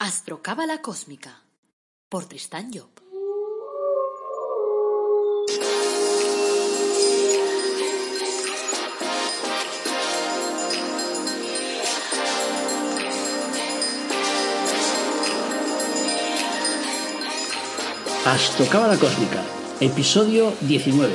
Astrocábala Cósmica por Tristán Job. Astrocábala Cósmica, episodio 19.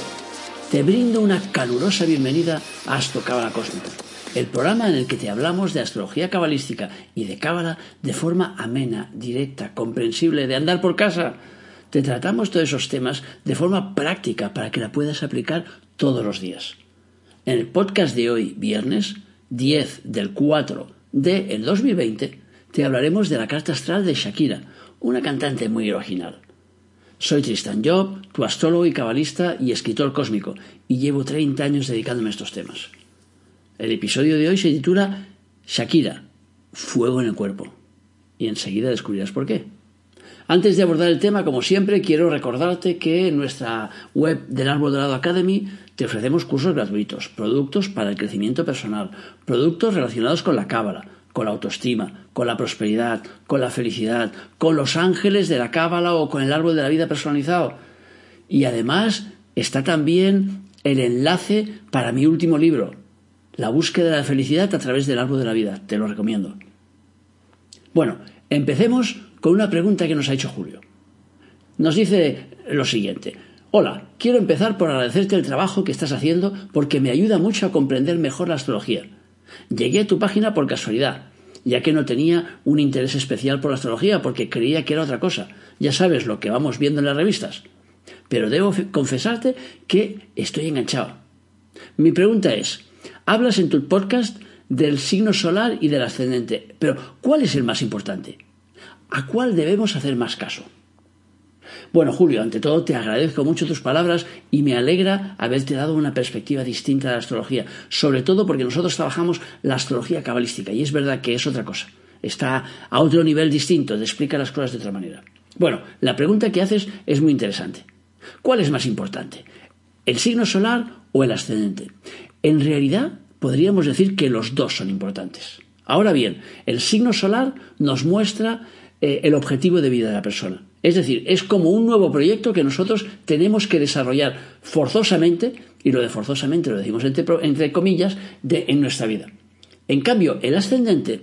Te brindo una calurosa bienvenida a Astrocábala Cósmica el programa en el que te hablamos de astrología cabalística y de cábala de forma amena, directa, comprensible, de andar por casa. Te tratamos todos esos temas de forma práctica para que la puedas aplicar todos los días. En el podcast de hoy, viernes 10 del 4 del 2020, te hablaremos de la carta astral de Shakira, una cantante muy original. Soy Tristan Job, tu astrólogo y cabalista y escritor cósmico, y llevo 30 años dedicándome a estos temas. El episodio de hoy se titula Shakira, Fuego en el cuerpo. Y enseguida descubrirás por qué. Antes de abordar el tema, como siempre, quiero recordarte que en nuestra web del Árbol Dorado Academy te ofrecemos cursos gratuitos, productos para el crecimiento personal, productos relacionados con la cábala, con la autoestima, con la prosperidad, con la felicidad, con los ángeles de la cábala o con el árbol de la vida personalizado. Y además está también el enlace para mi último libro, la búsqueda de la felicidad a través del árbol de la vida. Te lo recomiendo. Bueno, empecemos con una pregunta que nos ha hecho Julio. Nos dice lo siguiente. Hola, quiero empezar por agradecerte el trabajo que estás haciendo porque me ayuda mucho a comprender mejor la astrología. Llegué a tu página por casualidad, ya que no tenía un interés especial por la astrología porque creía que era otra cosa. Ya sabes lo que vamos viendo en las revistas. Pero debo confesarte que estoy enganchado. Mi pregunta es, Hablas en tu podcast del signo solar y del ascendente, pero ¿cuál es el más importante? ¿A cuál debemos hacer más caso? Bueno, Julio, ante todo te agradezco mucho tus palabras y me alegra haberte dado una perspectiva distinta de la astrología, sobre todo porque nosotros trabajamos la astrología cabalística y es verdad que es otra cosa. Está a otro nivel distinto, te explica las cosas de otra manera. Bueno, la pregunta que haces es muy interesante. ¿Cuál es más importante? ¿El signo solar o el ascendente? En realidad, podríamos decir que los dos son importantes. Ahora bien, el signo solar nos muestra eh, el objetivo de vida de la persona. Es decir, es como un nuevo proyecto que nosotros tenemos que desarrollar forzosamente, y lo de forzosamente lo decimos entre, comillas, de, en nuestra vida. En cambio, el ascendente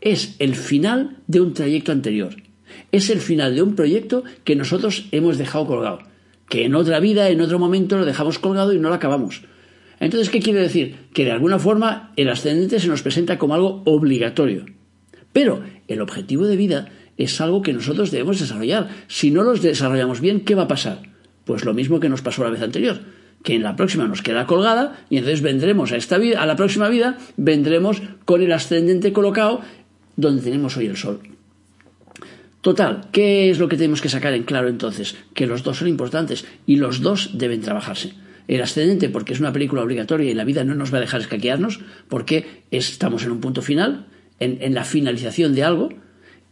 es el final de un trayecto anterior. Es el final de un proyecto que nosotros hemos dejado colgado. Que en otra vida, en otro momento, lo dejamos colgado y no lo acabamos. Entonces, ¿qué quiere decir? Que de alguna forma el ascendente se nos presenta como algo obligatorio. Pero el objetivo de vida es algo que nosotros debemos desarrollar. Si no los desarrollamos bien, ¿qué va a pasar? Pues lo mismo que nos pasó la vez anterior, que en la próxima nos queda colgada y entonces vendremos a esta vida, a la próxima vida, vendremos con el ascendente colocado donde tenemos hoy el sol. Total, ¿qué es lo que tenemos que sacar en claro entonces? Que los dos son importantes y los dos deben trabajarse el ascendente porque es una película obligatoria y la vida no nos va a dejar escaquearnos porque estamos en un punto final, en, la finalización de algo,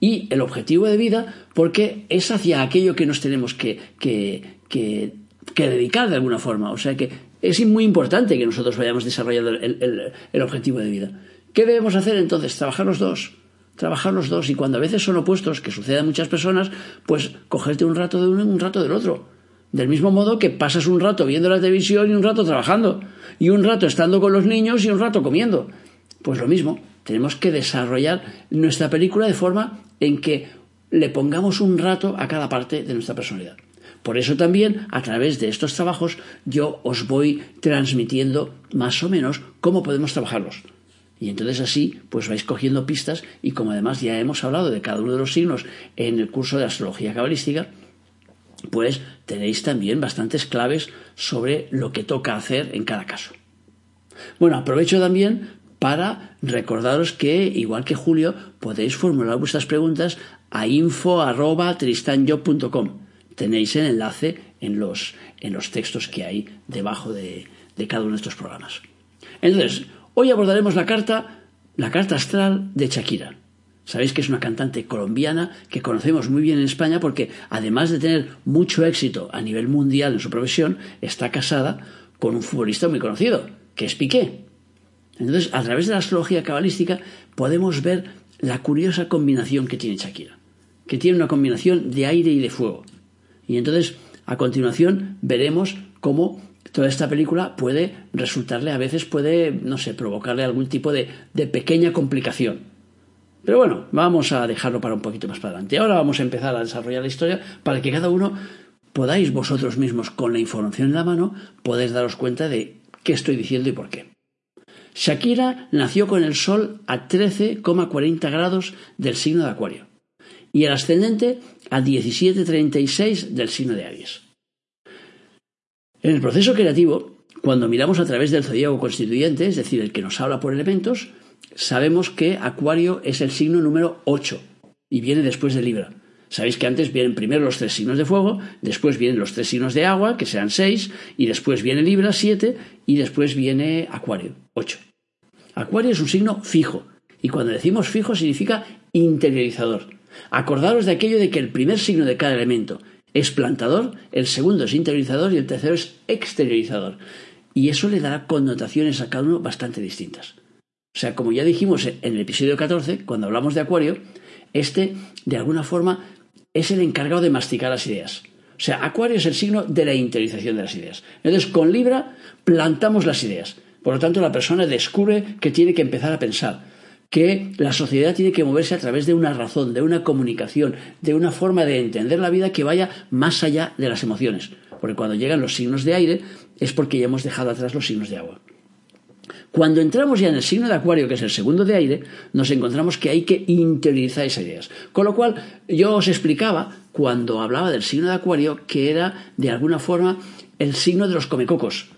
y el objetivo de vida porque es hacia aquello que nos tenemos que, que, dedicar de alguna forma. O sea que es muy importante que nosotros vayamos desarrollando el, el, objetivo de vida. ¿Qué debemos hacer entonces? Trabajar los dos. Trabajar los dos. Y cuando a veces son opuestos, que sucede a muchas personas, pues cogerte un rato de uno y un rato del otro. Del mismo modo que pasas un rato viendo la televisión y un rato trabajando, y un rato estando con los niños y un rato comiendo. Pues lo mismo, tenemos que desarrollar nuestra película de forma en que le pongamos un rato a cada parte de nuestra personalidad. Por eso también, a través de estos trabajos, yo os voy transmitiendo más o menos cómo podemos trabajarlos. Y entonces así, pues vais cogiendo pistas y como además ya hemos hablado de cada uno de los signos en el curso de astrología cabalística, pues tenéis también bastantes claves sobre lo que toca hacer en cada caso. Bueno, aprovecho también para recordaros que, igual que Julio, podéis formular vuestras preguntas a info.tristanyo.com. Tenéis el enlace en los, en los textos que hay debajo de, de cada uno de estos programas. Entonces, hoy abordaremos la carta, la carta astral de Shakira. Sabéis que es una cantante colombiana que conocemos muy bien en España porque, además de tener mucho éxito a nivel mundial en su profesión, está casada con un futbolista muy conocido, que es Piqué. Entonces, a través de la astrología cabalística podemos ver la curiosa combinación que tiene Shakira. que tiene una combinación de aire y de fuego. Y entonces, a continuación, veremos cómo toda esta película puede resultarle, a veces puede, no sé, provocarle algún tipo de, de pequeña complicación. Pero bueno, vamos a dejarlo para un poquito más para adelante. Ahora vamos a empezar a desarrollar la historia para que cada uno podáis vosotros mismos, con la información en la mano, podáis daros cuenta de qué estoy diciendo y por qué. Shakira nació con el Sol a 13,40 grados del signo de Acuario y el ascendente a 17,36 del signo de Aries. En el proceso creativo, cuando miramos a través del zodíaco constituyente, es decir, el que nos habla por elementos, sabemos que Acuario es el signo número 8 y viene después de Libra. Sabéis que antes vienen primero los tres signos de fuego, después vienen los tres signos de agua, que sean seis, y después viene Libra, siete, y después viene Acuario, ocho. Acuario es un signo fijo, y cuando decimos fijo significa interiorizador. Acordaros de aquello de que el primer signo de cada elemento es plantador, el segundo es interiorizador y el tercero es exteriorizador. Y eso le dará connotaciones a cada uno bastante distintas. O sea, como ya dijimos en el episodio 14, cuando hablamos de Acuario, este de alguna forma es el encargado de masticar las ideas. O sea, Acuario es el signo de la interiorización de las ideas. Entonces, con Libra plantamos las ideas. Por lo tanto, la persona descubre que tiene que empezar a pensar, que la sociedad tiene que moverse a través de una razón, de una comunicación, de una forma de entender la vida que vaya más allá de las emociones. Porque cuando llegan los signos de aire es porque ya hemos dejado atrás los signos de agua. Cuando entramos ya en el signo de Acuario, que es el segundo de aire, nos encontramos que hay que interiorizar esas ideas. Con lo cual, yo os explicaba, cuando hablaba del signo de Acuario, que era, de alguna forma, el signo de los comecocos.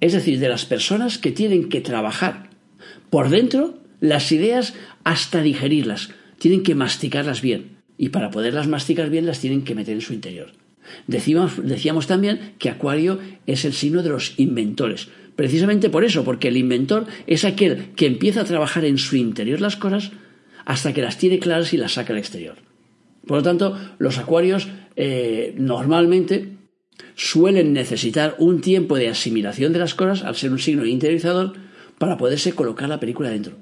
Es decir, de las personas que tienen que trabajar por dentro las ideas hasta digerirlas. Tienen que masticarlas bien. Y para poderlas masticar bien, las tienen que meter en su interior. Decíamos, también que Acuario es el signo de los inventores Precisamente por eso, porque el inventor es aquel que empieza a trabajar en su interior las cosas hasta que las tiene claras y las saca al exterior. Por lo tanto, los acuarios eh, normalmente suelen necesitar un tiempo de asimilación de las cosas al ser un signo interiorizador para poderse colocar la película dentro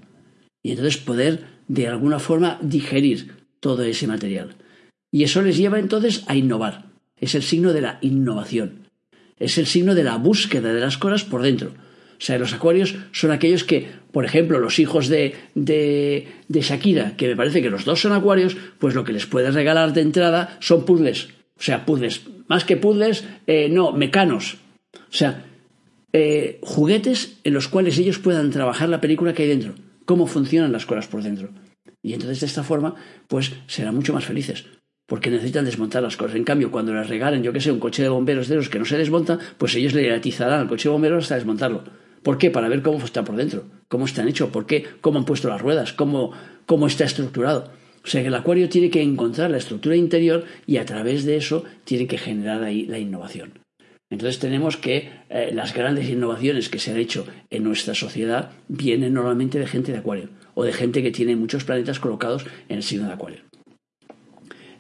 y entonces poder de alguna forma digerir todo ese material. Y eso les lleva entonces a innovar. Es el signo de la innovación es el signo de la búsqueda de las cosas por dentro. O sea, los acuarios son aquellos que, por ejemplo, los hijos de, de, Shakira, que me parece que los dos son acuarios, pues lo que les puedes regalar de entrada son puzzles. O sea, puzzles. Más que puzzles, eh, no, mecanos. O sea, eh, juguetes en los cuales ellos puedan trabajar la película que hay dentro. Cómo funcionan las cosas por dentro. Y entonces de esta forma, pues serán mucho más felices porque necesitan desmontar las cosas. En cambio, cuando les regalen, yo que sé, un coche de bomberos de los que no se desmonta, pues ellos le atizarán al coche de bomberos hasta desmontarlo. ¿Por qué? Para ver cómo está por dentro, cómo están hechos, por qué, cómo han puesto las ruedas, cómo, cómo está estructurado. O sea que el acuario tiene que encontrar la estructura interior y a través de eso tiene que generar ahí la innovación. Entonces tenemos que eh, las grandes innovaciones que se han hecho en nuestra sociedad vienen normalmente de gente de acuario o de gente que tiene muchos planetas colocados en el signo de acuario.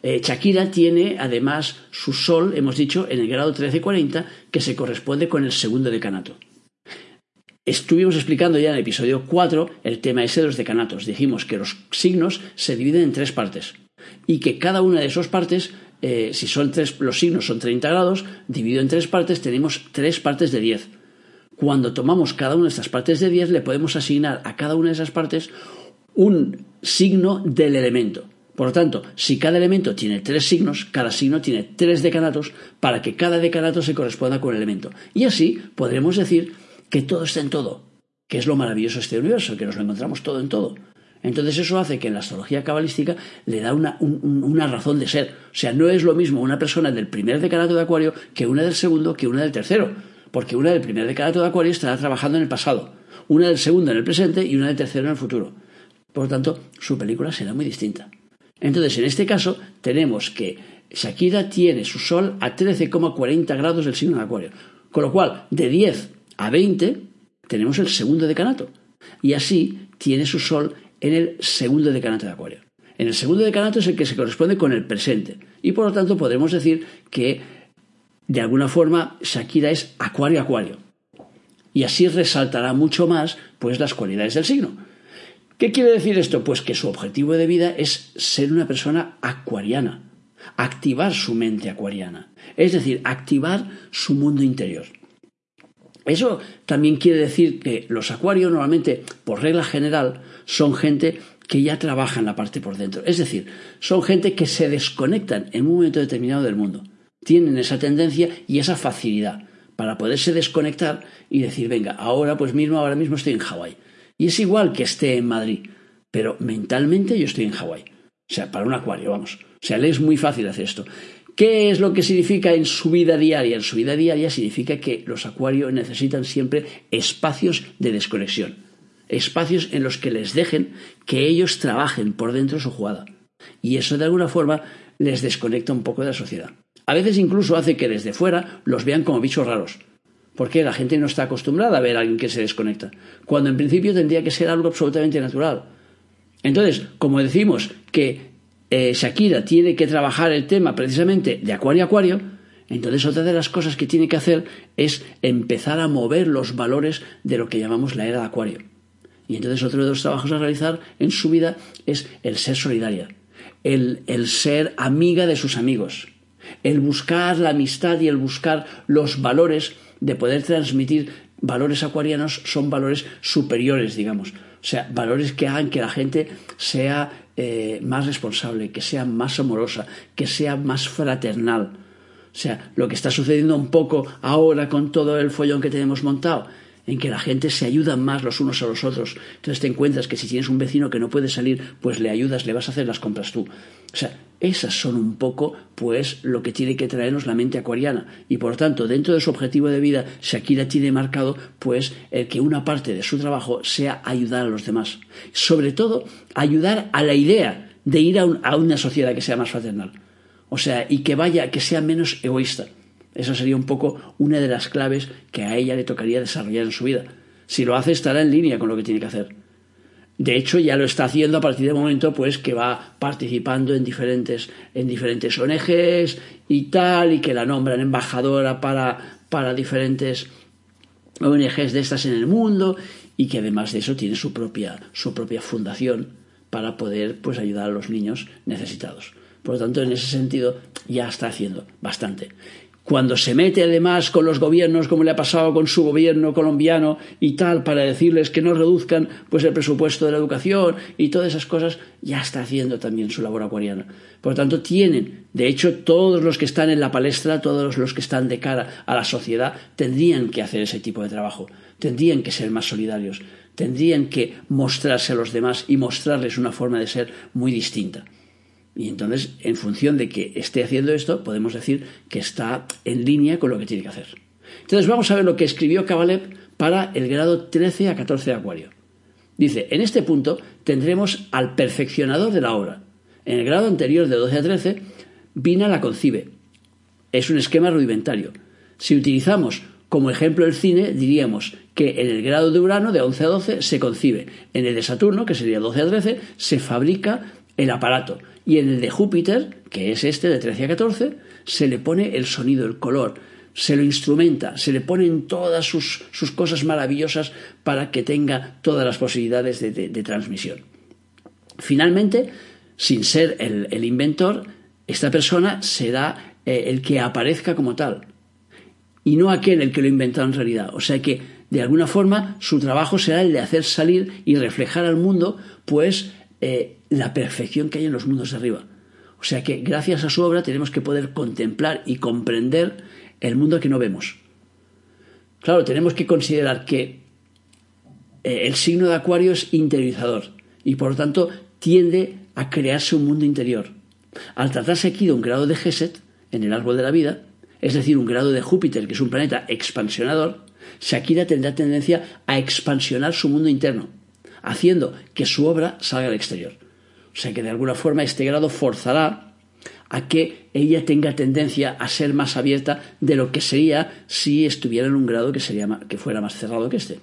Eh, Shakira tiene además su sol, hemos dicho, en el grado 1340, que se corresponde con el segundo decanato. Estuvimos explicando ya en el episodio 4 el tema ese de los decanatos. Dijimos que los signos se dividen en tres partes y que cada una de esas partes, eh, si son tres, los signos son 30 grados, dividido en tres partes, tenemos tres partes de 10. Cuando tomamos cada una de estas partes de 10, le podemos asignar a cada una de esas partes un signo del elemento. Por lo tanto, si cada elemento tiene tres signos, cada signo tiene tres decanatos para que cada decanato se corresponda con el elemento. Y así podremos decir que todo está en todo, que es lo maravilloso de este universo, que nos lo encontramos todo en todo. Entonces eso hace que en la astrología cabalística le da una, una, razón de ser. O sea, no es lo mismo una persona del primer decanato de Acuario que una del segundo que una del tercero. Porque una del primer decanato de Acuario estará trabajando en el pasado, una del segundo en el presente y una del tercero en el futuro. Por lo tanto, su película será muy distinta. Entonces, en este caso, tenemos que Shakira tiene su sol a 13,40 grados del signo de Acuario. Con lo cual, de 10 a 20 tenemos el segundo decanato. Y así tiene su sol en el segundo decanato de Acuario. En el segundo decanato es el que se corresponde con el presente. Y por lo tanto podemos decir que de alguna forma Shakira es Acuario-Acuario. Y así resaltará mucho más pues las cualidades del signo. ¿Qué quiere decir esto? Pues que su objetivo de vida es ser una persona acuariana, activar su mente acuariana, es decir, activar su mundo interior. Eso también quiere decir que los acuarios normalmente, por regla general, son gente que ya trabaja en la parte por dentro. Es decir, son gente que se desconectan en un momento determinado del mundo. Tienen esa tendencia y esa facilidad para poderse desconectar y decir, venga, ahora pues mismo, ahora mismo estoy en Hawái. Y es igual que esté en Madrid, pero mentalmente yo estoy en Hawái. O sea, para un acuario, vamos. O sea, le es muy fácil hacer esto. ¿Qué es lo que significa en su vida diaria? En su vida diaria significa que los acuarios necesitan siempre espacios de desconexión, espacios en los que les dejen que ellos trabajen por dentro su jugada. Y eso de alguna forma les desconecta un poco de la sociedad. A veces incluso hace que desde fuera los vean como bichos raros, porque la gente no está acostumbrada a ver a alguien que se desconecta, cuando en principio tendría que ser algo absolutamente natural. Entonces, como decimos que eh, Shakira tiene que trabajar el tema precisamente de acuario a acuario, entonces otra de las cosas que tiene que hacer es empezar a mover los valores de lo que llamamos la era de acuario. Y entonces otro de los trabajos a realizar en su vida es el ser solidaria, el, el ser amiga de sus amigos, el buscar la amistad y el buscar los valores de poder transmitir valores acuarianos son valores superiores, digamos. O sea, valores que hagan que la gente sea eh, más responsable, que sea más amorosa, que sea más fraternal. O sea, lo que está sucediendo un poco ahora con todo el follón que tenemos montado, en que la gente se ayuda más los unos a los otros. Entonces te encuentras que si tienes un vecino que no puede salir, pues le ayudas, le vas a hacer las compras tú. O sea, esas son un poco, pues, lo que tiene que traernos la mente acuariana. Y por tanto, dentro de su objetivo de vida, Shakira tiene marcado, pues, el que una parte de su trabajo sea ayudar a los demás. Sobre todo, ayudar a la idea de ir a, a una sociedad que sea más fraternal. O sea, y que vaya, que sea menos egoísta. Esa sería un poco una de las claves que a ella le tocaría desarrollar en su vida. Si lo hace, estará en línea con lo que tiene que hacer. De hecho, ya lo está haciendo a partir del momento pues que va participando en diferentes, en diferentes ONGs y tal, y que la nombran embajadora para, para diferentes ONGs de estas en el mundo, y que además de eso tiene su propia, su propia fundación para poder pues ayudar a los niños necesitados. Por lo tanto, en ese sentido, ya está haciendo bastante cuando se mete además con los gobiernos, como le ha pasado con su gobierno colombiano y tal, para decirles que no reduzcan pues el presupuesto de la educación y todas esas cosas, ya está haciendo también su labor acuariana. Por lo tanto, tienen, de hecho, todos los que están en la palestra, todos los que están de cara a la sociedad, tendrían que hacer ese tipo de trabajo, tendrían que ser más solidarios, tendrían que mostrarse a los demás y mostrarles una forma de ser muy distinta. Y entonces, en función de que esté haciendo esto, podemos decir que está en línea con lo que tiene que hacer. Entonces, vamos a ver lo que escribió Kabalev para el grado 13 a 14 de Acuario. Dice, en este punto tendremos al perfeccionador de la obra. En el grado anterior de 12 a 13, Vina la concibe. Es un esquema rudimentario. Si utilizamos como ejemplo el cine, diríamos que en el grado de Urano, de 11 a 12, se concibe. En el de Saturno, que sería 12 a 13, se fabrica el aparato. Y en el de Júpiter, que es este de 13 a 14, se le pone el sonido, el color, se lo instrumenta, se le ponen todas sus, cosas maravillosas para que tenga todas las posibilidades de, transmisión. Finalmente, sin ser el, inventor, esta persona será eh, el que aparezca como tal y no aquel el que lo inventó en realidad. O sea que, de alguna forma, su trabajo será el de hacer salir y reflejar al mundo, pues, eh, la perfección que hay en los mundos de arriba. O sea que gracias a su obra tenemos que poder contemplar y comprender el mundo que no vemos. Claro, tenemos que considerar que eh, el signo de Acuario es interiorizador y por lo tanto tiende a crearse un mundo interior. Al tratarse aquí de un grado de Geset en el árbol de la vida, es decir, un grado de Júpiter, que es un planeta expansionador, Shakira tendrá tendencia a expansionar su mundo interno, haciendo que su obra salga al exterior. O sea que de alguna forma este grado forzará a que ella tenga tendencia a ser más abierta de lo que sería si estuviera en un grado que, sería, que fuera más cerrado que este.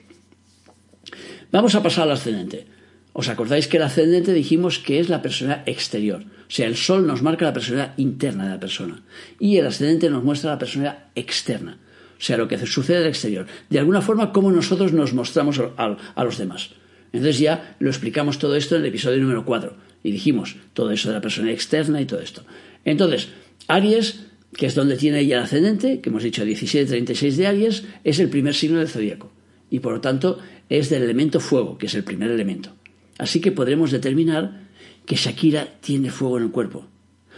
Vamos a pasar al ascendente. ¿Os acordáis que el ascendente dijimos que es la persona exterior? O sea, el sol nos marca la persona interna de la persona y el ascendente nos muestra la persona externa. O sea, lo que sucede el exterior. De alguna forma, cómo nosotros nos mostramos a los demás. Entonces ya lo explicamos todo esto en el episodio número 4 y dijimos todo eso de la persona externa y todo esto. Entonces, Aries, que es donde tiene ella el ascendente, que hemos dicho 17-36 de Aries, es el primer signo del zodíaco y por lo tanto es del elemento fuego, que es el primer elemento. Así que podremos determinar que Shakira tiene fuego en el cuerpo.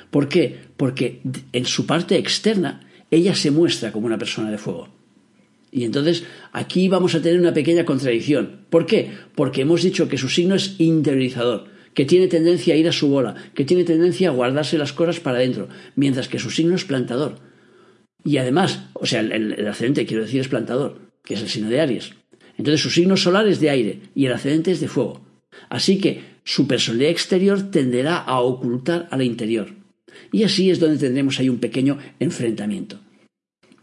¿Por qué? Porque en su parte externa ella se muestra como una persona de fuego. Y entonces aquí vamos a tener una pequeña contradicción. ¿Por qué? Porque hemos dicho que su signo es interiorizador, que tiene tendencia a ir a su bola, que tiene tendencia a guardarse las cosas para adentro, mientras que su signo es plantador. Y además, o sea, el, ascendente quiero decir es plantador, que es el signo de Aries. Entonces su signo solar es de aire y el ascendente es de fuego. Así que su personalidad exterior tenderá a ocultar a la interior. Y así es donde tendremos ahí un pequeño enfrentamiento.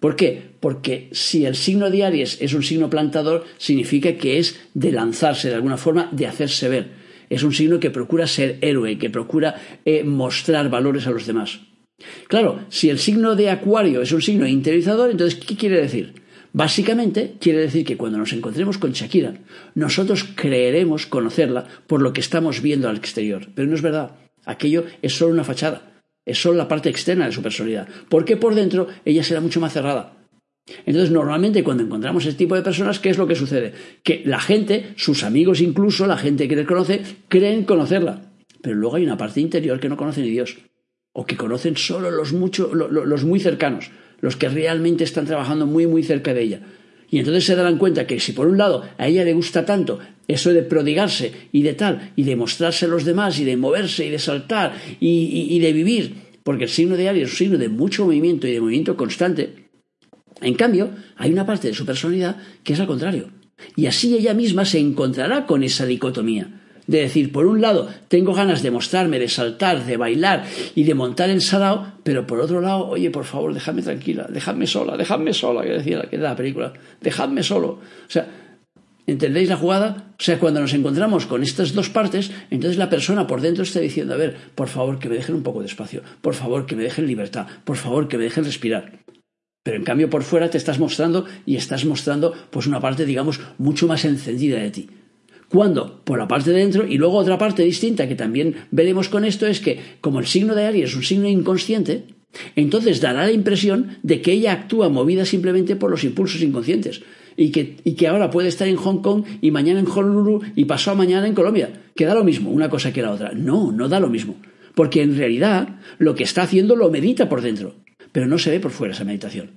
¿Por qué? Porque si el signo de Aries es un signo plantador, significa que es de lanzarse de alguna forma, de hacerse ver. Es un signo que procura ser héroe, que procura eh, mostrar valores a los demás. Claro, si el signo de Acuario es un signo interiorizador, entonces, ¿qué quiere decir? Básicamente quiere decir que cuando nos encontremos con Shakira, nosotros creeremos conocerla por lo que estamos viendo al exterior. Pero no es verdad. Aquello es solo una fachada. Es solo la parte externa de su personalidad. Porque por dentro ella será mucho más cerrada. Entonces, normalmente cuando encontramos este tipo de personas, ¿qué es lo que sucede? Que la gente, sus amigos incluso, la gente que les conoce, creen conocerla. Pero luego hay una parte interior que no conoce ni Dios. O que conocen solo los, mucho, los muy cercanos los que realmente están trabajando muy, muy cerca de ella. Y entonces se darán cuenta que si por un lado a ella le gusta tanto eso de prodigarse y de tal, y de mostrarse a los demás, y de moverse, y de saltar, y, de vivir, porque el signo de Aries es un signo de mucho movimiento y de movimiento constante, en cambio, hay una parte de su personalidad que es al contrario. Y así ella misma se encontrará con esa dicotomía de decir, por un lado, tengo ganas de mostrarme, de saltar, de bailar y de montar el sarao, pero por otro lado, oye, por favor, dejadme tranquila, dejadme sola, dejadme sola, que decía que era la película, dejadme solo. O sea, ¿entendéis la jugada? O sea, cuando nos encontramos con estas dos partes, entonces la persona por dentro está diciendo, a ver, por favor, que me dejen un poco de espacio, por favor, que me dejen libertad, por favor, que me dejen respirar. Pero en cambio por fuera te estás mostrando y estás mostrando pues una parte, digamos, mucho más encendida de ti. Cuando, por la parte de dentro, y luego otra parte distinta que también veremos con esto es que, como el signo de Aries es un signo inconsciente, entonces dará la impresión de que ella actúa movida simplemente por los impulsos inconscientes. Y que, y que ahora puede estar en Hong Kong y mañana en Honolulu y pasado mañana en Colombia. Que da lo mismo una cosa que la otra. No, no da lo mismo. Porque en realidad lo que está haciendo lo medita por dentro, pero no se ve por fuera esa meditación.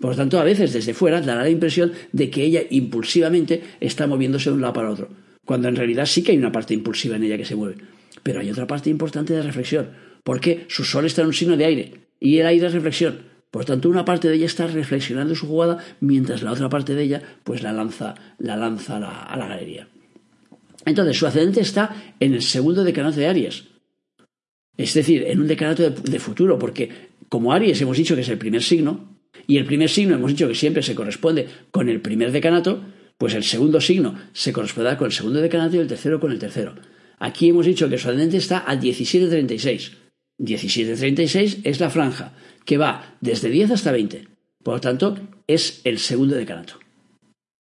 Por lo tanto, a veces desde fuera dará la impresión de que ella impulsivamente está moviéndose de un lado para otro cuando en realidad sí que hay una parte impulsiva en ella que se mueve. Pero hay otra parte importante de reflexión, porque su sol está en un signo de aire, y el aire es reflexión. Por tanto, una parte de ella está reflexionando su jugada, mientras la otra parte de ella, pues la lanza, la lanza a la, galería. Entonces, su ascendente está en el segundo decanato de Aries. Es decir, en un decanato de, de futuro, porque como Aries hemos dicho que es el primer signo, y el primer signo hemos dicho que siempre se corresponde con el primer decanato, pues el segundo signo se corresponderá con el segundo decanato y el tercero con el tercero. Aquí hemos dicho que su ascendente está a 17.36. 17.36 es la franja que va desde 10 hasta 20. Por lo tanto, es el segundo decanato.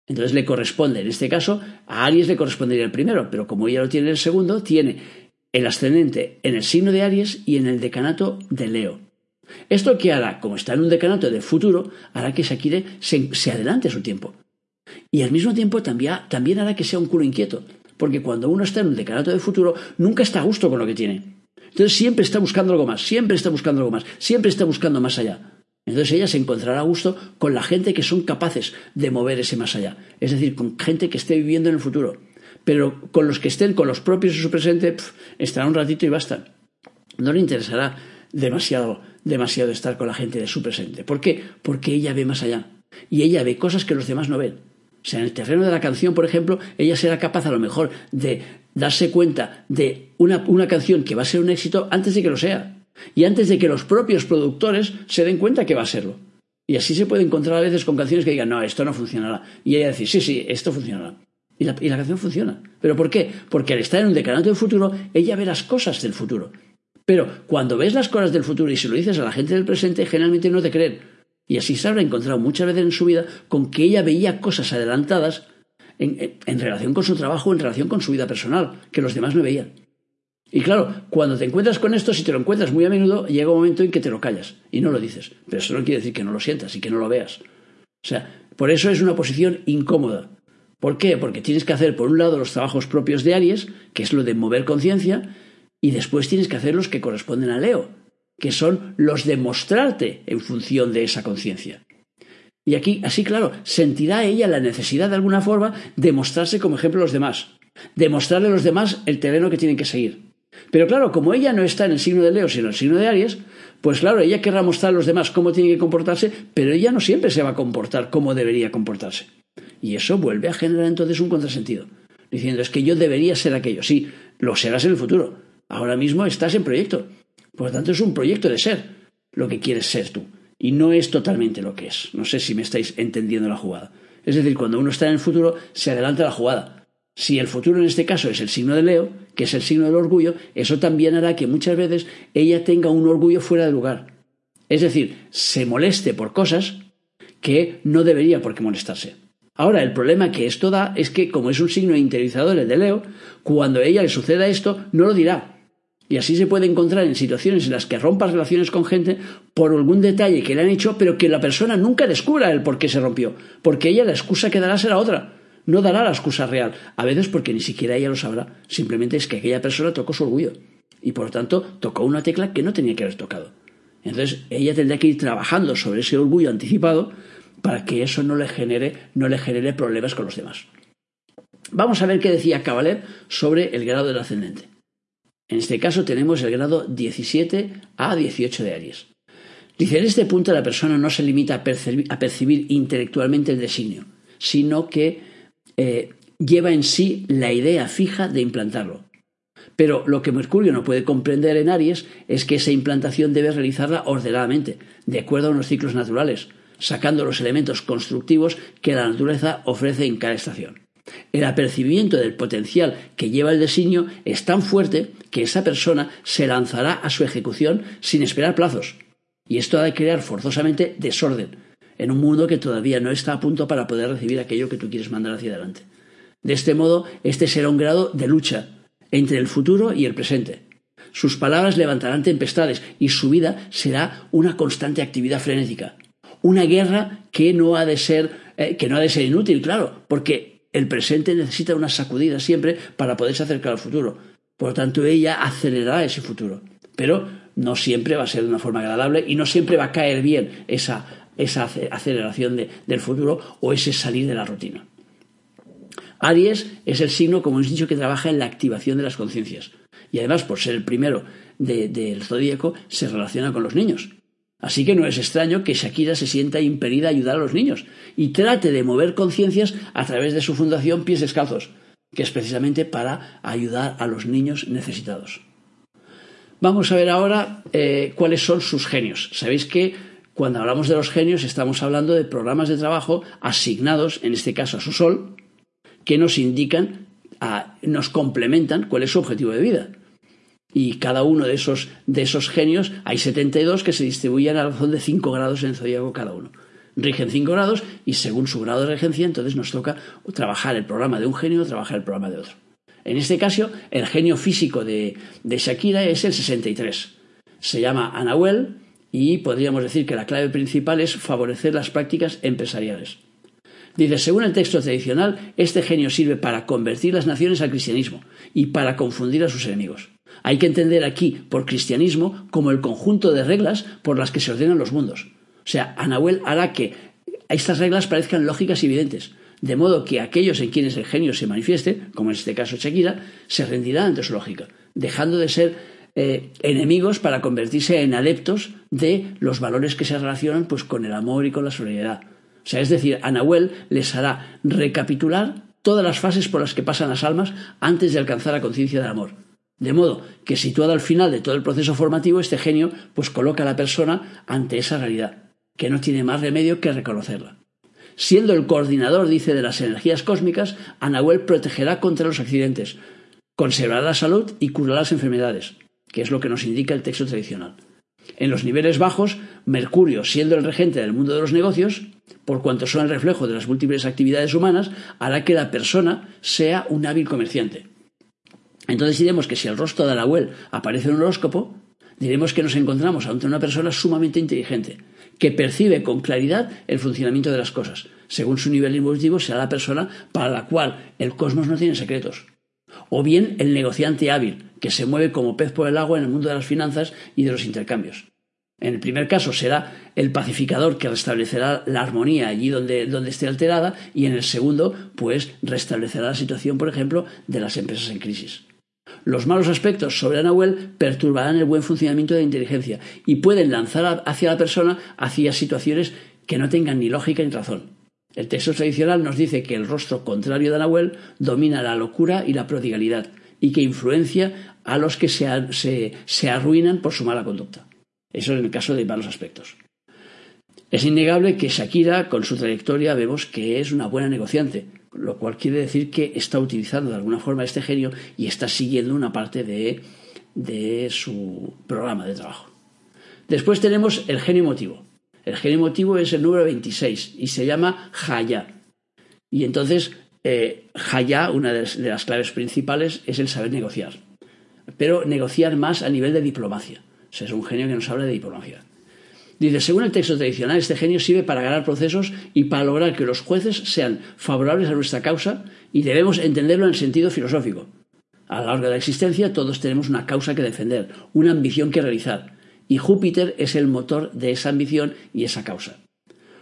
Entonces le corresponde, en este caso, a Aries le correspondería el primero, pero como ella lo tiene el segundo, tiene el ascendente en el signo de Aries y en el decanato de Leo. Esto que hará, como está en un decanato de futuro, hará que Shakire se, se adelante a su tiempo. Y al mismo tiempo también, también hará que sea un culo inquieto, porque cuando uno está en un decanato de futuro, nunca está a gusto con lo que tiene. Entonces siempre está buscando algo más, siempre está buscando algo más, siempre está buscando más allá. Entonces ella se encontrará a gusto con la gente que son capaces de mover ese más allá. Es decir, con gente que esté viviendo en el futuro. Pero con los que estén, con los propios de su presente, estará un ratito y basta. No le interesará demasiado, demasiado estar con la gente de su presente. ¿Por qué? Porque ella ve más allá. Y ella ve cosas que los demás no ven. O sea, en el terreno de la canción, por ejemplo, ella será capaz a lo mejor de darse cuenta de una, una canción que va a ser un éxito antes de que lo sea. Y antes de que los propios productores se den cuenta que va a serlo. Y así se puede encontrar a veces con canciones que digan, no, esto no funcionará. Y ella decir, sí, sí, esto funcionará. Y la, y la canción funciona. ¿Pero por qué? Porque al estar en un decanato del futuro, ella ve las cosas del futuro. Pero cuando ves las cosas del futuro y se lo dices a la gente del presente, generalmente no te creen. Y así se habrá encontrado muchas veces en su vida con que ella veía cosas adelantadas en, relación con su trabajo, en relación con su vida personal, que los demás no veían. Y claro, cuando te encuentras con esto, si te lo encuentras muy a menudo, llega un momento en que te lo callas y no lo dices. Pero eso no quiere decir que no lo sientas y que no lo veas. O sea, por eso es una posición incómoda. ¿Por qué? Porque tienes que hacer, por un lado, los trabajos propios de Aries, que es lo de mover conciencia, y después tienes que hacer los que corresponden a Leo, que son los de mostrarte en función de esa conciencia. Y aquí, así claro, sentirá ella la necesidad de alguna forma de mostrarse como ejemplo a los demás, de mostrarle a los demás el terreno que tienen que seguir. Pero claro, como ella no está en el signo de Leo, sino en el signo de Aries, pues claro, ella querrá mostrar a los demás cómo tienen que comportarse, pero ella no siempre se va a comportar como debería comportarse. Y eso vuelve a generar entonces un contrasentido, diciendo es que yo debería ser aquello. Sí, lo serás en el futuro. Ahora mismo estás en proyecto. Por lo tanto, es un proyecto de ser lo que quieres ser tú. Y no es totalmente lo que es. No sé si me estáis entendiendo la jugada. Es decir, cuando uno está en el futuro, se adelanta la jugada. Si el futuro en este caso es el signo de Leo, que es el signo del orgullo, eso también hará que muchas veces ella tenga un orgullo fuera de lugar. Es decir, se moleste por cosas que no debería por qué molestarse. Ahora, el problema que esto da es que, como es un signo interiorizador el de Leo, cuando a ella le suceda esto, no lo dirá. Y así se puede encontrar en situaciones en las que rompas relaciones con gente por algún detalle que le han hecho, pero que la persona nunca descubra el por qué se rompió. Porque ella la excusa que dará será otra no dará la excusa real, a veces porque ni siquiera ella lo sabrá, simplemente es que aquella persona tocó su orgullo y por lo tanto tocó una tecla que no tenía que haber tocado. Entonces ella tendrá que ir trabajando sobre ese orgullo anticipado para que eso no le genere, no le genere problemas con los demás. Vamos a ver qué decía Cavaler sobre el grado del ascendente. En este caso tenemos el grado 17 a 18 de Aries. Dice, en este punto la persona no se limita a percibir, a percibir intelectualmente el designio, sino que eh, lleva en sí la idea fija de implantarlo. Pero lo que Mercurio no puede comprender en Aries es que esa implantación debe realizarla ordenadamente, de acuerdo a unos ciclos naturales, sacando los elementos constructivos que la naturaleza ofrece en cada estación. El apercibimiento del potencial que lleva el designio es tan fuerte que esa persona se lanzará a su ejecución sin esperar plazos. Y esto ha de crear forzosamente desorden, en un mundo que todavía no está a punto para poder recibir aquello que tú quieres mandar hacia adelante. De este modo, este será un grado de lucha entre el futuro y el presente. Sus palabras levantarán tempestades y su vida será una constante actividad frenética. Una guerra que no ha de ser, eh, que no ha de ser inútil, claro, porque el presente necesita una sacudida siempre para poderse acercar al futuro. Por lo tanto, ella acelerará ese futuro. Pero no siempre va a ser de una forma agradable y no siempre va a caer bien esa esa aceleración del futuro o ese salir de la rutina. Aries es el signo, como hemos dicho, que trabaja en la activación de las conciencias. Y además, por ser el primero del zodíaco, se relaciona con los niños. Así que no es extraño que Shakira se sienta impedida a ayudar a los niños y trate de mover conciencias a través de su fundación Pies Descalzos, que es precisamente para ayudar a los niños necesitados. Vamos a ver ahora eh, cuáles son sus genios. Sabéis que cuando hablamos de los genios estamos hablando de programas de trabajo asignados, en este caso a su sol, que nos indican, nos complementan cuál es su objetivo de vida. Y cada uno de esos, de esos genios, hay 72 que se distribuyen a razón de 5 grados en el zodíaco cada uno. Rigen 5 grados y según su grado de regencia, entonces nos toca trabajar el programa de un genio o trabajar el programa de otro. En este caso, el genio físico de, de Shakira es el 63. Se llama Anahuel y podríamos decir que la clave principal es favorecer las prácticas empresariales. Dice, según el texto tradicional, este genio sirve para convertir las naciones al cristianismo y para confundir a sus enemigos. Hay que entender aquí por cristianismo como el conjunto de reglas por las que se ordenan los mundos. O sea, Anahuel hará que estas reglas parezcan lógicas y evidentes, de modo que aquellos en quienes el genio se manifieste, como en este caso Shakira, se rendirán ante su lógica, dejando de ser eh, enemigos para convertirse en adeptos de los valores que se relacionan pues, con el amor y con la solidaridad. O sea, es decir, a Nahuel les hará recapitular todas las fases por las que pasan las almas antes de alcanzar la conciencia del amor. De modo que situado al final de todo el proceso formativo, este genio pues coloca a la persona ante esa realidad, que no tiene más remedio que reconocerla. Siendo el coordinador, dice, de las energías cósmicas, Anahuel protegerá contra los accidentes, conservará la salud y curará las enfermedades que es lo que nos indica el texto tradicional. En los niveles bajos, Mercurio, siendo el regente del mundo de los negocios, por cuanto son el reflejo de las múltiples actividades humanas, hará que la persona sea un hábil comerciante. Entonces diremos que si el rostro de Nahuel aparece en un horóscopo, diremos que nos encontramos ante una persona sumamente inteligente, que percibe con claridad el funcionamiento de las cosas. Según su nivel evolutivo, será la persona para la cual el cosmos no tiene secretos. O bien el negociante hábil, que se mueve como pez por el agua en el mundo de las finanzas y de los intercambios. En el primer caso será el pacificador que restablecerá la armonía allí donde, esté alterada y en el segundo, pues restablecerá la situación, por ejemplo, de las empresas en crisis. Los malos aspectos sobre Anahuel perturbarán el buen funcionamiento de la inteligencia y pueden lanzar hacia la persona hacia situaciones que no tengan ni lógica ni razón. El texto tradicional nos dice que el rostro contrario de Anahuel domina la locura y la prodigalidad y que influencia a los que se, arruinan por su mala conducta. Eso en el caso de malos aspectos. Es innegable que Shakira, con su trayectoria, vemos que es una buena negociante, lo cual quiere decir que está utilizando de alguna forma este genio y está siguiendo una parte de, de su programa de trabajo. Después tenemos el genio emotivo. El genio emotivo es el número 26 y se llama Haya. Y entonces, eh, Haya, una de las, claves principales, es el saber negociar. Pero negociar más a nivel de diplomacia. Es un genio que nos habla de diplomacia. Dice, según el texto tradicional, este genio sirve para ganar procesos y para lograr que los jueces sean favorables a nuestra causa y debemos entenderlo en el sentido filosófico. A lo largo de la existencia todos tenemos una causa que defender, una ambición que realizar, y Júpiter es el motor de esa ambición y esa causa.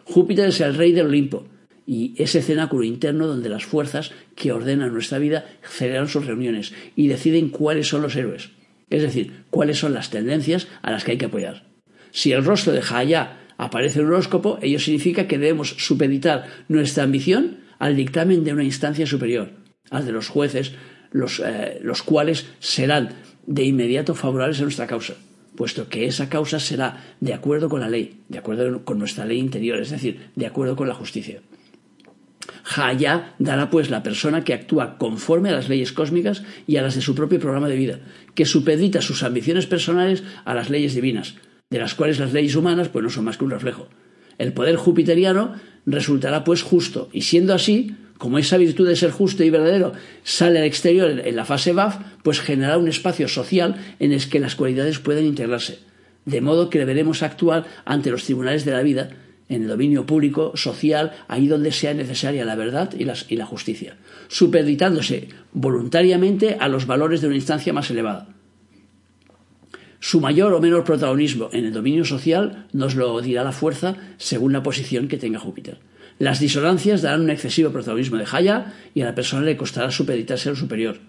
Júpiter es el rey del Olimpo y ese cenáculo interno donde las fuerzas que ordenan nuestra vida celebran sus reuniones y deciden cuáles son los héroes, es decir, cuáles son las tendencias a las que hay que apoyar. Si el rostro de Jaya aparece en el horóscopo, ello significa que debemos supeditar nuestra ambición al dictamen de una instancia superior, al de los jueces, los, eh, los cuales serán de inmediato favorables a nuestra causa puesto que esa causa será de acuerdo con la ley, de acuerdo con nuestra ley interior, es decir, de acuerdo con la justicia. Jaya dará pues la persona que actúa conforme a las leyes cósmicas y a las de su propio programa de vida, que supedita sus ambiciones personales a las leyes divinas, de las cuales las leyes humanas pues no son más que un reflejo. El poder jupiteriano resultará pues justo, y siendo así, como esa virtud de ser justo y verdadero sale al exterior en la fase BAF, pues generará un espacio social en el que las cualidades pueden integrarse. De modo que deberemos actuar ante los tribunales de la vida, en el dominio público, social, ahí donde sea necesaria la verdad y, y la justicia, supeditándose voluntariamente a los valores de una instancia más elevada. Su mayor o menor protagonismo en el dominio social nos lo dirá la fuerza según la posición que tenga Júpiter. Las disonancias darán un excesivo protagonismo de Haya y a la persona le costará supeditarse lo superior.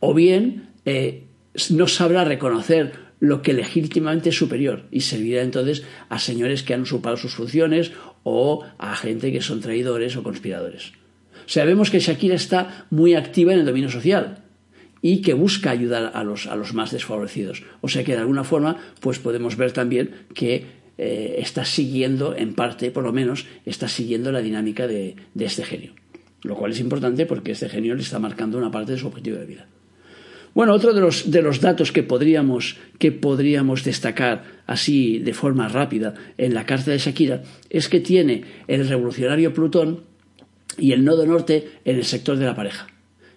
O bien eh, no sabrá reconocer lo que legítimamente es superior y servirá entonces a señores que han usurpado sus funciones o a gente que son traidores o conspiradores. Sabemos que Shakira está muy activa en el dominio social y que busca ayudar a los, a los más desfavorecidos. O sea que de alguna forma pues podemos ver también que eh, está siguiendo, en parte por lo menos, está siguiendo la dinámica de, este genio. Lo cual es importante porque este genio le está marcando una parte de su objetivo de vida. Bueno, otro de los, de los datos que podríamos, que podríamos destacar así de forma rápida en la carta de Shakira es que tiene el revolucionario Plutón y el nodo norte en el sector de la pareja.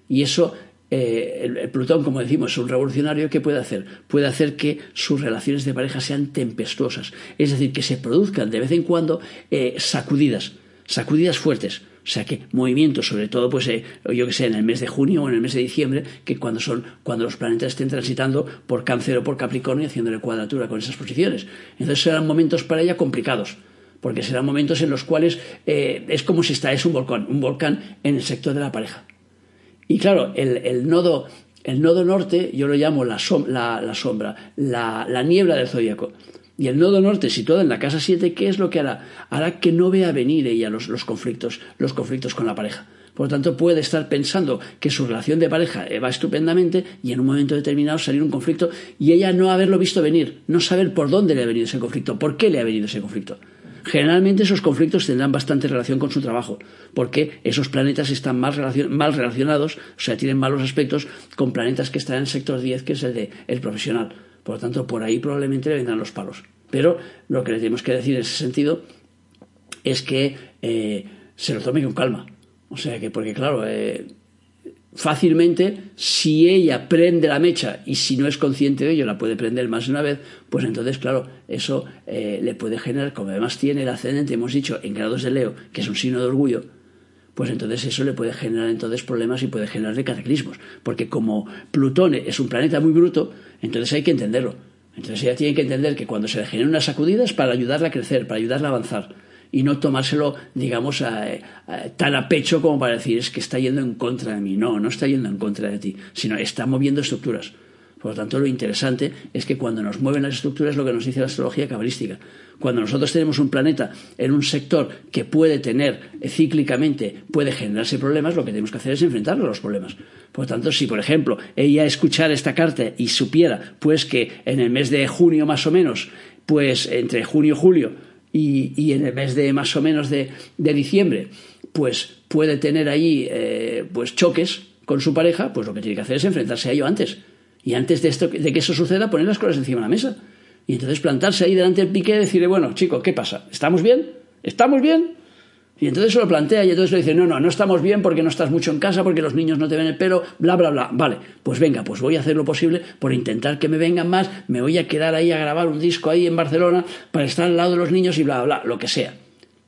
Y eso eh, el, Plutón, como decimos, es un revolucionario, ¿qué puede hacer? Puede hacer que sus relaciones de pareja sean tempestuosas, es decir, que se produzcan de vez en cuando eh, sacudidas, sacudidas fuertes. O sea que movimientos, sobre todo, pues eh, yo que sé, en el mes de junio o en el mes de diciembre, que cuando son, cuando los planetas estén transitando por Cáncer o por Capricornio, haciéndole cuadratura con esas posiciones. Entonces serán momentos para ella complicados porque serán momentos en los cuales es como si es un volcán, un volcán en el sector de la pareja. Y claro, el, nodo, el nodo norte yo lo llamo la, la, sombra, la, niebla del zodíaco. Y el nodo norte, situado en la casa 7, ¿qué es lo que hará? Hará que no vea venir ella los, los, conflictos, los conflictos con la pareja. Por lo tanto, puede estar pensando que su relación de pareja va estupendamente y en un momento determinado salir un conflicto y ella no haberlo visto venir, no saber por dónde le ha venido ese conflicto, por qué le ha venido ese conflicto. Generalmente esos conflictos tendrán bastante relación con su trabajo, porque esos planetas están mal, relacionados, o sea, tienen malos aspectos con planetas que están en el sector 10, que es el de el profesional. Por lo tanto, por ahí probablemente le vendrán los palos. Pero lo que le tenemos que decir en ese sentido es que eh, se lo tome con calma. O sea que, porque claro, eh, fácilmente, si ella prende la mecha y si no es consciente de ello la puede prender más de una vez, pues entonces, claro, eso eh, le puede generar, como además tiene el ascendente, hemos dicho, en grados de Leo, que es un signo de orgullo, pues entonces eso le puede generar entonces problemas y puede generarle cataclismos. Porque como Plutón es un planeta muy bruto, entonces hay que entenderlo. Entonces ella tiene que entender que cuando se le generan unas sacudidas para ayudarla a crecer, para ayudarla a avanzar y no tomárselo, digamos, tan a pecho como para decir es que está yendo en contra de mí. No, no está yendo en contra de ti, sino está moviendo estructuras. Por lo tanto, lo interesante es que cuando nos mueven las estructuras, lo que nos dice la astrología cabalística. Cuando nosotros tenemos un planeta en un sector que puede tener eh, cíclicamente, puede generarse problemas, lo que tenemos que hacer es enfrentarlo a los problemas. Por tanto, si por ejemplo ella escuchara esta carta y supiera, pues que en el mes de junio más o menos, pues entre junio y julio, y, en el mes de más o menos de, diciembre, pues puede tener ahí eh, pues choques con su pareja, pues lo que tiene que hacer es enfrentarse a ello antes. Y antes de, esto, de que eso suceda, poner las cosas encima de la mesa. Y entonces plantarse ahí delante del piqué y decirle, bueno, chico, ¿qué pasa? ¿Estamos bien? ¿Estamos bien? Y entonces se lo plantea y entonces le dice, no, no, no estamos bien porque no estás mucho en casa, porque los niños no te ven el pelo, bla, bla, bla. Vale, pues venga, pues voy a hacer lo posible por intentar que me vengan más, me voy a quedar ahí a grabar un disco ahí en Barcelona para estar al lado de los niños y bla, bla, bla, lo que sea.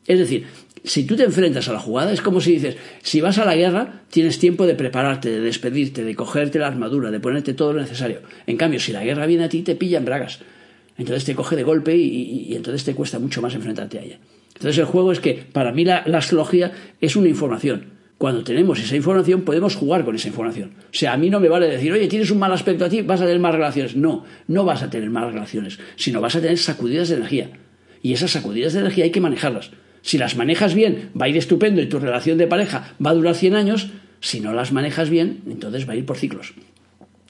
Es decir, si tú te enfrentas a la jugada, es como si dices, si vas a la guerra, tienes tiempo de prepararte, de despedirte, de cogerte la armadura, de ponerte todo lo necesario. En cambio, si la guerra viene a ti, te pilla en bragas. Entonces te coge de golpe y entonces te cuesta mucho más enfrentarte a ella. Entonces el juego es que para mí la, astrología es una información. Cuando tenemos esa información podemos jugar con esa información. O sea, a mí no me vale decir, oye, tienes un mal aspecto a ti, vas a tener más relaciones. No, no vas a tener malas relaciones, sino vas a tener sacudidas de energía. Y esas sacudidas de energía hay que manejarlas. Si las manejas bien, va a ir estupendo y tu relación de pareja va a durar 100 años. Si no las manejas bien, entonces va a ir por ciclos.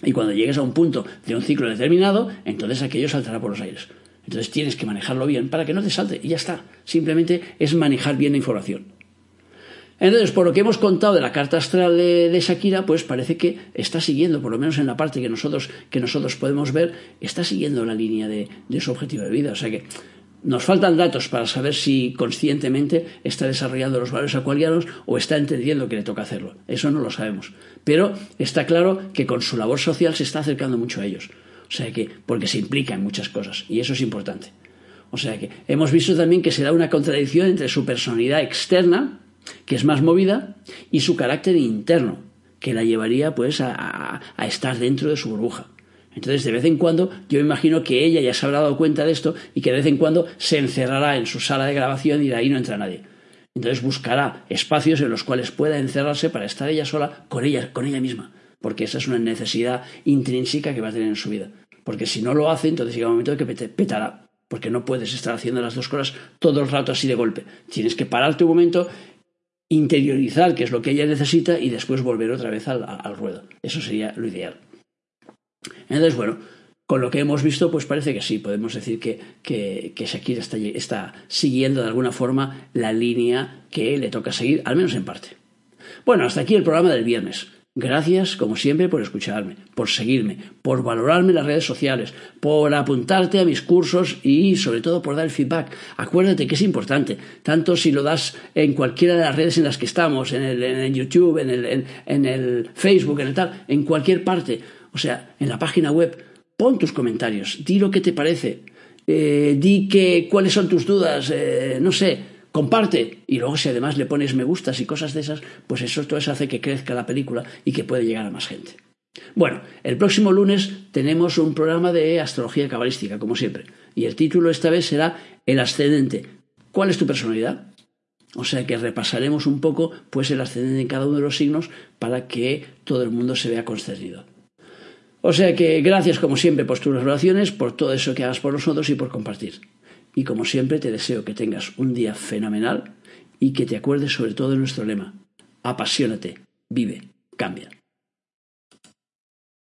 Y cuando llegues a un punto de un ciclo determinado, entonces aquello saltará por los aires. Entonces tienes que manejarlo bien para que no te salte y ya está. Simplemente es manejar bien la información. Entonces, por lo que hemos contado de la carta astral de, Shakira, pues parece que está siguiendo, por lo menos en la parte que nosotros, que nosotros podemos ver, está siguiendo la línea de, de su objetivo de vida. O sea que nos faltan datos para saber si conscientemente está desarrollando los valores acuarianos o está entendiendo que le toca hacerlo. Eso no lo sabemos. Pero está claro que con su labor social se está acercando mucho a ellos. O sea que, porque se implica en muchas cosas, y eso es importante. O sea que hemos visto también que se da una contradicción entre su personalidad externa, que es más movida, y su carácter interno, que la llevaría pues a, estar dentro de su burbuja. Entonces, de vez en cuando, yo imagino que ella ya se habrá dado cuenta de esto y que de vez en cuando se encerrará en su sala de grabación y de ahí no entra nadie. Entonces buscará espacios en los cuales pueda encerrarse para estar ella sola con ella, con ella misma porque esa es una necesidad intrínseca que va a tener en su vida. Porque si no lo hace, entonces llega un momento que petará, porque no puedes estar haciendo las dos cosas todo el rato así de golpe. Tienes que pararte un momento, interiorizar qué es lo que ella necesita y después volver otra vez al, ruedo. Eso sería lo ideal. Entonces, bueno, con lo que hemos visto, pues parece que sí, podemos decir que, que, que Shakira está, siguiendo de alguna forma la línea que le toca seguir, al menos en parte. Bueno, hasta aquí el programa del viernes. Gracias, como siempre, por escucharme, por seguirme, por valorarme en las redes sociales, por apuntarte a mis cursos y, sobre todo, por dar el feedback. Acuérdate que es importante, tanto si lo das en cualquiera de las redes en las que estamos, en el, YouTube, en el, en, el Facebook, en el tal, en cualquier parte, o sea, en la página web, pon tus comentarios, di lo que te parece, eh, di que, cuáles son tus dudas, eh, no sé, comparte y luego si además le pones me gustas y cosas de esas, pues eso todo eso hace que crezca la película y que puede llegar a más gente. Bueno, el próximo lunes tenemos un programa de astrología cabalística, como siempre, y el título esta vez será El ascendente. ¿Cuál es tu personalidad? O sea que repasaremos un poco pues el ascendente en cada uno de los signos para que todo el mundo se vea concernido. O sea que gracias como siempre por tus relaciones, por todo eso que hagas por nosotros y por compartir. Y como siempre te deseo que tengas un día fenomenal y que te acuerdes sobre todo de nuestro lema. Apasionate, vive, cambia.